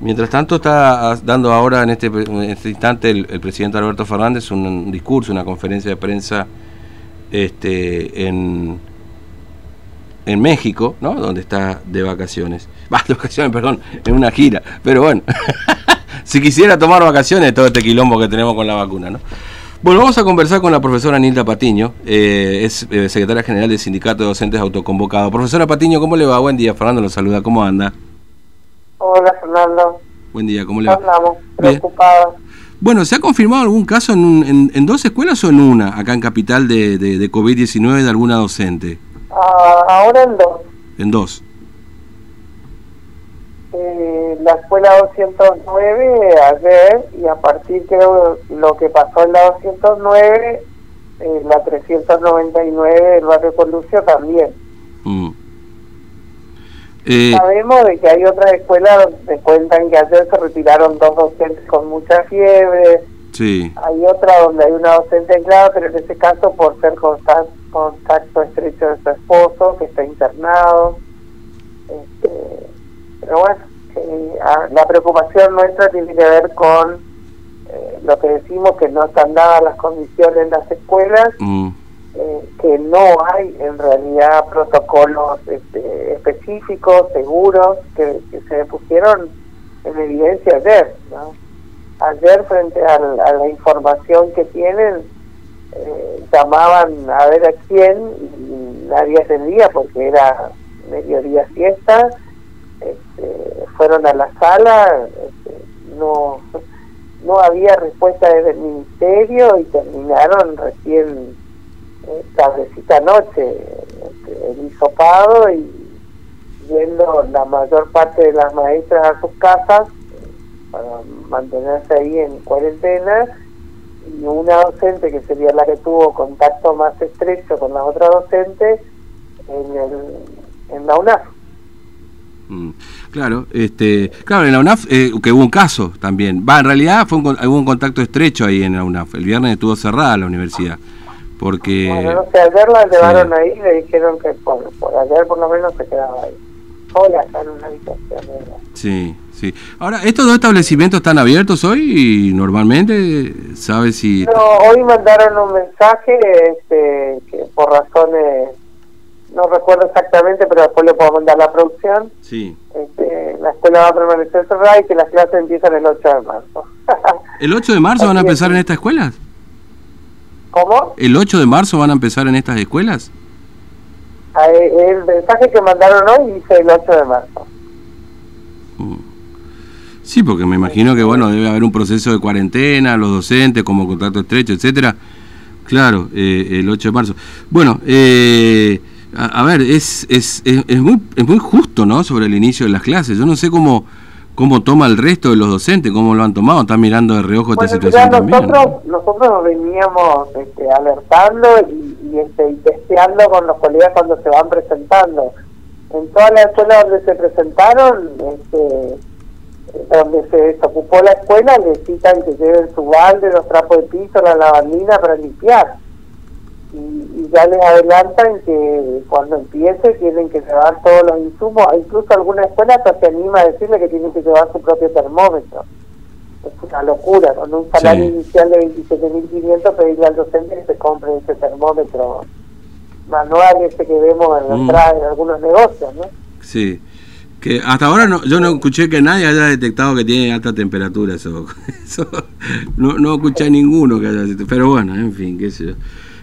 Mientras tanto está dando ahora en este, este instante el, presidente Alberto Fernández un, discurso, una conferencia de prensa este, en, en México, ¿no? Donde está de vacaciones. Va, de vacaciones, perdón, en una gira. Pero bueno, si quisiera tomar vacaciones, todo este quilombo que tenemos con la vacuna, ¿no? Bueno, vamos a conversar con la profesora Nilda Patiño, eh, es eh, secretaria general del Sindicato de Docentes Autoconvocado. Profesora Patiño, ¿cómo le va? Buen día, Fernando lo saluda, ¿cómo anda? Hola, Fernando. Buen día, ¿cómo le va? Andamos, preocupados. Bueno, ¿se ha confirmado algún caso en, en, dos escuelas o en una, acá en Capital, de, de, de COVID-19 de alguna docente? Ah, ahora en dos. En dos. Eh, la escuela 209 ayer y a partir de lo que pasó en la 209, eh, la 399 del barrio Colucio también. Mm. Eh, Sabemos de que hay otras escuelas donde cuentan que ayer se retiraron dos docentes con mucha fiebre. Sí. Hay otra donde hay una docente aislada, pero en ese caso por ser contacto, contacto estrecho de su esposo, que está internado. Este, pero bueno, eh, la preocupación nuestra tiene que ver con eh, lo que decimos que no están dadas las condiciones en las escuelas. Mm. Que no hay en realidad protocolos este, específicos, seguros, que, se pusieron en evidencia ayer. Ayer, frente a, la información que tienen, eh, llamaban a ver a quién y nadie atendía porque era mediodía fiesta. Este, fueron a la sala, este, no no había respuesta desde el ministerio y terminaron recién tardecita noche, este, el hisopado y yendo la mayor parte de las maestras a sus casas para mantenerse ahí en cuarentena y una docente que sería la que tuvo contacto más estrecho con la otra docente en, el, en la UNAF. Mm, claro, este, claro, en la UNAF eh, que hubo un caso también. Va, en realidad fue un, hubo un contacto estrecho ahí en la UNAF. El viernes estuvo cerrada la universidad porque... Bueno, no sé, ayer la llevaron ahí y le dijeron que por, ayer por lo menos se quedaba ahí. Sola está en una habitación. Sí, sí. Ahora, ¿estos dos establecimientos están abiertos hoy normalmente? ¿Sabes si...? No, hoy mandaron un mensaje este, que por razones... No recuerdo exactamente, pero después le puedo mandar la producción. Sí. Este, la escuela va a permanecer cerrada y que las clases empiezan el 8 de marzo. ¿El 8 de marzo van a empezar en estas escuelas? ¿Cómo? ¿El 8 de marzo van a empezar en estas escuelas? Ah, eh, el mensaje que mandaron hoy dice el 8 de marzo. Mm. Sí, porque me imagino que bueno debe haber un proceso de cuarentena, los docentes como contacto estrecho, etcétera. Claro, eh, el 8 de marzo. Bueno, eh, a, ver, es, es, es, es, muy, es muy justo, ¿no? Sobre el inicio de las clases. Yo no sé cómo cómo toma el resto de los docentes, cómo lo han tomado, están mirando de reojo esta situación nosotros, Nosotros nos veníamos este, alertando y, este, y testeando con los colegas cuando se van presentando. En todas las escuelas donde se presentaron, este, donde se desocupó la escuela, necesitan que lleven su balde, los trapos de piso, la lavandina para limpiar y, ya les adelantan que cuando empiece tienen que llevar todos los insumos, incluso alguna escuela hasta se anima a decirle que tienen que llevar su propio termómetro. Es una locura, con un salario inicial de 27.500 pedirle al docente que se compre ese termómetro manual ese que vemos en la mm. entrada de algunos negocios, ¿no? Sí. Que hasta ahora no, yo no escuché que nadie haya detectado que tiene alta temperatura eso. no, no escuché ninguno que haya pero bueno, en fin, qué sé yo.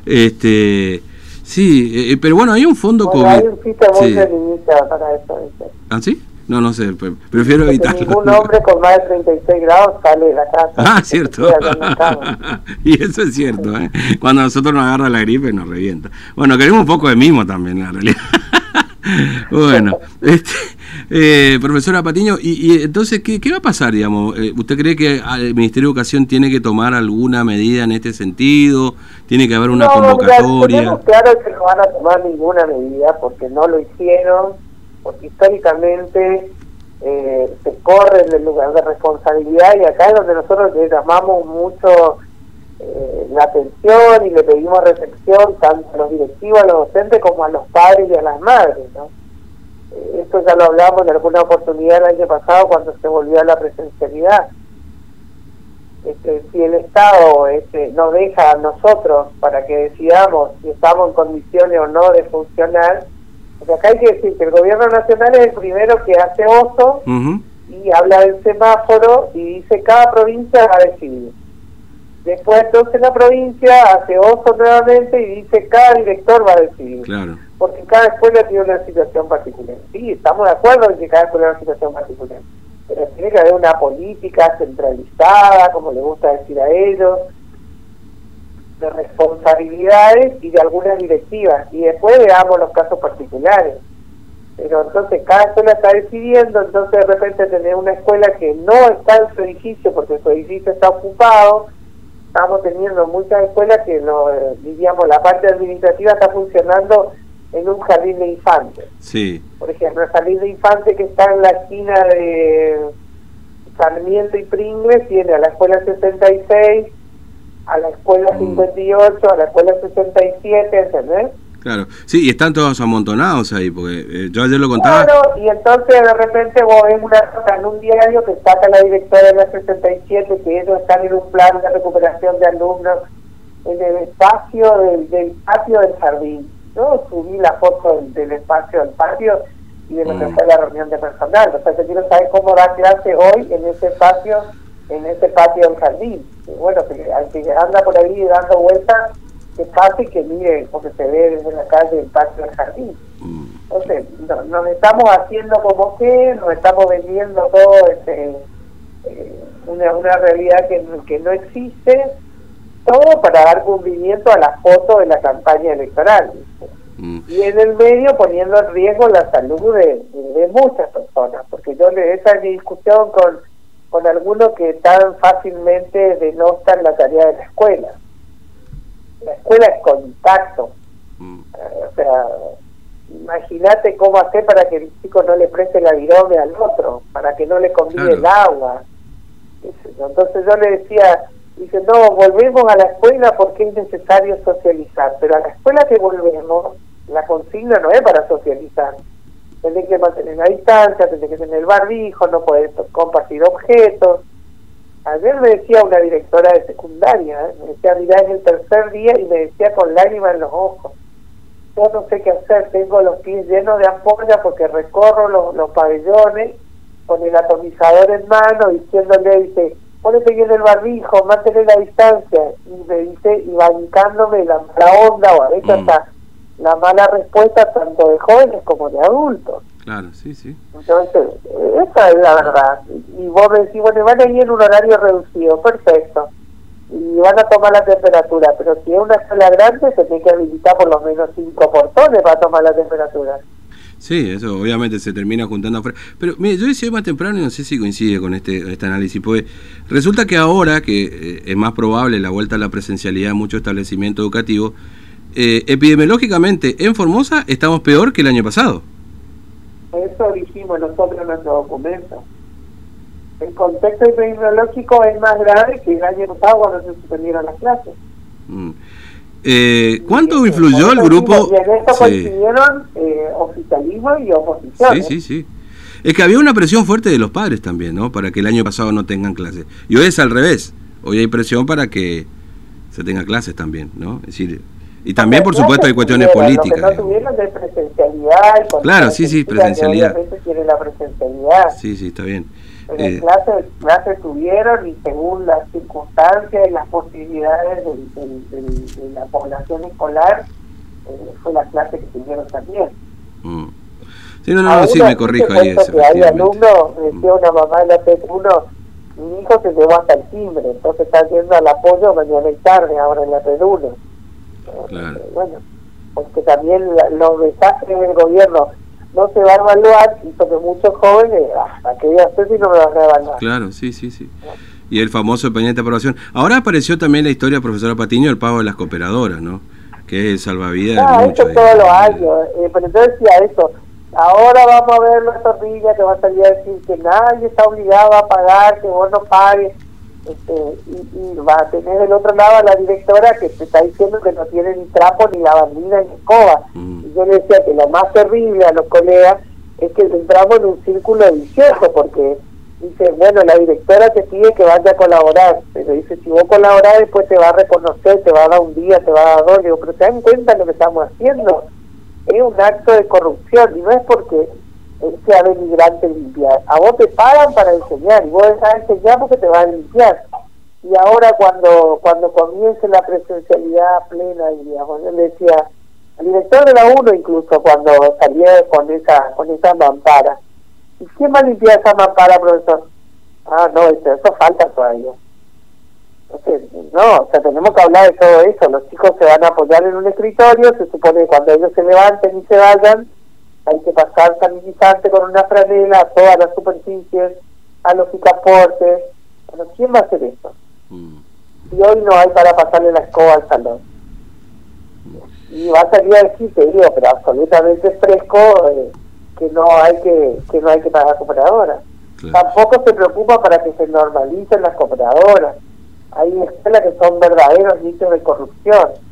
Este, sí, eh, eh, pero bueno, hay un fondo bueno, Hay un sitio muy sí. para eso. ¿Ah, sí? No, no sé, prefiero evitarlo. Ningún hombre con más de 36 grados sale de la casa. Ah, cierto. y eso es cierto, ¿eh? Cuando nosotros nos agarra la gripe nos revienta. Bueno, queremos un poco de mimo también, en realidad. bueno, este, eh, profesora Patiño, y, entonces, ¿qué, va a pasar, digamos? Eh, ¿Usted cree que el Ministerio de Educación tiene que tomar alguna medida en este sentido? ¿Tiene que haber una convocatoria? Claro que no van a tomar ninguna medida porque no lo hicieron, porque históricamente eh, se corre del lugar de responsabilidad y acá es donde nosotros le llamamos mucho eh, la atención y le pedimos recepción tanto a los directivos, a los docentes como a los padres y a las madres, ¿no? Esto ya lo hablamos en alguna oportunidad el año pasado cuando se volvió a la presencialidad. Este, si el Estado este, nos deja a nosotros para que decidamos si estamos en condiciones o no de funcionar, porque acá hay que decir que el gobierno nacional es el primero que hace oso y habla del semáforo y dice cada provincia va a decidir. Después entonces la provincia hace oso nuevamente y dice cada director va a decidir. Claro. Porque cada escuela tiene una situación particular. Sí, estamos de acuerdo en que cada escuela tiene una situación particular pero tiene que haber una política centralizada, como le gusta decir a ellos, de responsabilidades y de algunas directivas, y después veamos los casos particulares. Pero entonces cada escuela está decidiendo, entonces de repente tener una escuela que no está en su edificio porque su edificio está ocupado, estamos teniendo muchas escuelas que, no, eh, diríamos, la parte administrativa está funcionando en un jardín de infantes. Sí. Por ejemplo, el jardín de infantes que está en la esquina de Sarmiento y Pringles tiene a la escuela 66, a la escuela 58, mm. a la escuela 67, ¿entendés? Claro, sí, y están todos amontonados ahí, porque eh, yo ayer lo contaba. Claro, y entonces de repente vos ves una nota en un diario que saca la directora de la 67 que ellos están en un plan de recuperación de alumnos en el espacio del, del patio del jardín yo subí la foto del, espacio del patio y de lo que mm. fue la reunión de personal. O sea, yo quiero saber cómo da clase hoy en ese espacio, en ese patio del jardín. Y bueno, que, al que anda por ahí dando vueltas, que pase y que mire porque se ve desde la calle el patio del jardín. Mm. Entonces, nos estamos haciendo como que, nos estamos vendiendo todo este, eh, una, una realidad que, que no existe todo para dar cumplimiento a la foto de la campaña electoral. Mm. Y en el medio poniendo en riesgo la salud de, muchas personas, porque yo le esa es mi discusión con, con algunos que tan fácilmente denotan la tarea de la escuela. La escuela es contacto. Mm. Eh, o sea, imagínate cómo hacer para que el chico no le preste la virome al otro, para que no le convide el agua. Entonces yo le decía, Dice, no, volvemos a la escuela porque es necesario socializar, pero a la escuela que volvemos, la consigna no es para socializar. Tenés que mantener la distancia, tenés que tener el barbijo, no podés compartir objetos. Ayer me decía una directora de secundaria, ¿eh? me decía, mirá, es el tercer día y me decía con lágrimas en los ojos. Yo no sé qué hacer, tengo los pies llenos de ampolla porque recorro los, los pabellones con el atomizador en mano, diciéndole, dice, ponete bien el barbijo, mantener la distancia, y me dice, y bancándome la mala onda, o a veces mm. hasta la mala respuesta tanto de jóvenes como de adultos. Claro, sí, sí. Entonces, esa es la verdad. Y vos decís, bueno, van a ir en un horario reducido, perfecto. Y van a tomar la temperatura, pero si es una escuela grande, se tiene que habilitar por lo menos cinco portones para tomar la temperatura. Sí, eso obviamente se termina juntando afuera. Pero mire, yo decía más temprano y no sé si coincide con este, este análisis, porque resulta que ahora, que eh, es más probable la vuelta a la presencialidad en muchos establecimientos educativos, eh, epidemiológicamente en Formosa estamos peor que el año pasado. Eso dijimos nosotros en nuestro documento. El contexto epidemiológico es más grave que el año pasado cuando se suspendieron las clases. Mm. Eh, ¿Cuánto influyó el grupo? Y en esto coincidieron eh, oficialismo y oposición. Sí, sí, sí. Es que había una presión fuerte de los padres también, ¿no? Para que el año pasado no tengan clases. Y hoy es al revés. Hoy hay presión para que se tenga clases también, ¿no? Es decir, y también, por supuesto, hay cuestiones políticas. Lo que no tuvieron de presencialidad. Claro, sí, sí, presencialidad. la presencialidad. Sí, sí, está bien. Eh, clases, clases tuvieron y según las circunstancias y las posibilidades de, la población escolar, eh, fue la clase que tuvieron también. Mm. Sí, no, no, sí, me corrijo ahí. Eso, que hay alumnos, decía una mamá de la P1, mi hijo se llevó hasta el timbre, entonces está yendo al apoyo mañana y tarde, ahora en la P1. Claro. Eh, bueno, porque también los desastres del gobierno no se va a evaluar y porque muchos jóvenes, ah, que yo sé si no me van a evaluar. Claro, sí, sí, sí. Y el famoso pendiente de aprobación. Ahora apareció también la historia, profesora Patiño, el pago de las cooperadoras, ¿no? Que es salvavidas. Ah, eso todos los años. Eh, pero yo decía eso. Ahora vamos a ver la torrilla que va a salir a decir que nadie está obligado a pagar, que vos no pagues. Este, y, va a tener del otro lado a la directora que te está diciendo que no tiene ni trapo, ni lavandina, ni escoba. Mm. Y yo le decía que lo más terrible a los colegas es que entramos en un círculo vicioso porque dice, bueno, la directora te pide que vaya a colaborar, pero dice, si vos colaborás después te va a reconocer, te va a dar un día, te va a dar dos, digo, pero ¿te dan cuenta lo que estamos haciendo? Es un acto de corrupción y no es porque sea denigrante limpiar. A vos te pagan para enseñar y vos a enseñar porque te van a limpiar. Y ahora cuando cuando comience la presencialidad plena, digamos, yo le decía al director de la UNO incluso cuando salía con esa con esa mampara, ¿y quién va a limpiar esa mampara, profesor? Ah, no, eso, eso falta todavía. Entonces, no, o sea, tenemos que hablar de todo eso. Los chicos se van a apoyar en un escritorio, se supone que cuando ellos se levanten y se vayan, hay que pasar sanitizante con una franela a todas las superficies, a los picaportes. Bueno, ¿quién va a hacer eso? Mm. Y hoy no hay para pasarle la escoba al salón. Y va a salir a decir, te digo, pero absolutamente fresco, eh, que no hay que que no hay que pagar cooperadoras. Tampoco se preocupa para que se normalicen las cooperadoras. Hay escuelas que son verdaderos nichos de corrupción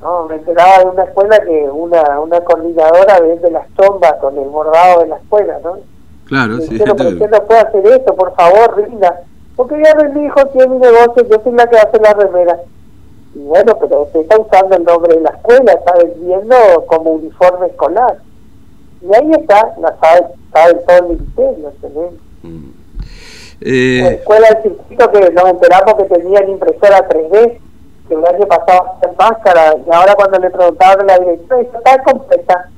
no, me enteraba de una escuela que una, una coordinadora vende las chombas con el bordado de la escuela, ¿no? Claro, sí. Pero ¿por qué no puede hacer eso? Por favor, Rinda. Porque ya mi hijo tiene mi negocio, yo soy la que hace la remera. Y bueno, pero usted está usando el nombre de la escuela, está vendiendo como uniforme escolar. Y ahí está, la sabe, sabe todo el ministerio, ¿entendés? Mm. Eh... La escuela del circuito que nos enteramos que tenían impresora 3D que el año pasado en máscara y ahora cuando le preguntaban a la directora está completa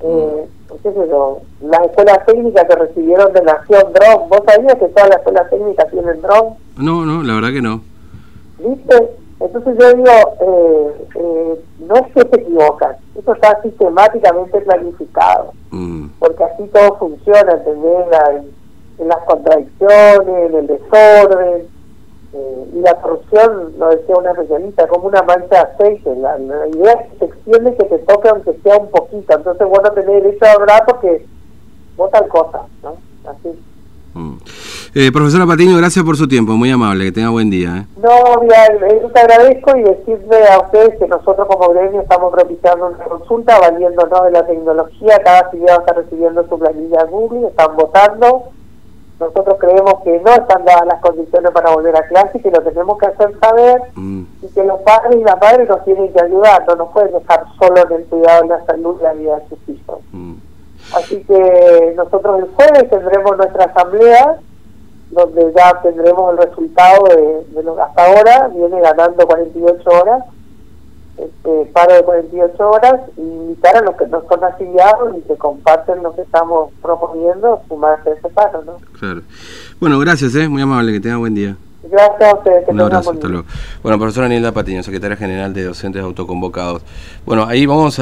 eh, qué sé yo, las escuelas técnicas que recibieron de Nación Drone, ¿vos sabías que todas las escuelas técnicas tienen drone? No, no, la verdad que no. ¿Viste? Entonces yo digo, eh, eh, no es que se equivocan, eso está sistemáticamente planificado, mm. porque así todo funciona, ¿entendés? en las contradicciones, en el desorden, eh, y la corrupción, lo decía una especialista, como una mancha de aceite. La, idea es que se extiende que te toque aunque sea un poquito. Entonces, bueno, tener derecho a hablar porque vos tal cosa, ¿no? Así. Mm. Eh, profesora Patiño, gracias por su tiempo, muy amable, que tenga buen día. ¿eh? No, bien, yo te agradezco y decirle a ustedes que nosotros como gremio estamos propiciando una consulta valiéndonos de la tecnología, cada ciudad está recibiendo su planilla Google, están votando, nosotros creemos que no están dadas las condiciones para volver a clase y que lo tenemos que hacer saber mm. y que los padres y las madres nos tienen que ayudar, no nos pueden dejar solo en el cuidado de la salud y la vida de sus hijos. Mm. Así que nosotros el jueves tendremos nuestra asamblea donde ya tendremos el resultado de, de lo que hasta ahora viene ganando 48 horas este, paro de 48 horas y invitar a los que no son afiliados y que comparten lo que estamos proponiendo, sumarse a ese paro, ¿no? Claro. Bueno, gracias, ¿eh? muy amable, que tenga buen día. Gracias a ustedes. Que Un abrazo, hasta luego. Bueno, profesora Nilda Patiño, secretaria general de Docentes Autoconvocados. Bueno, ahí vamos a...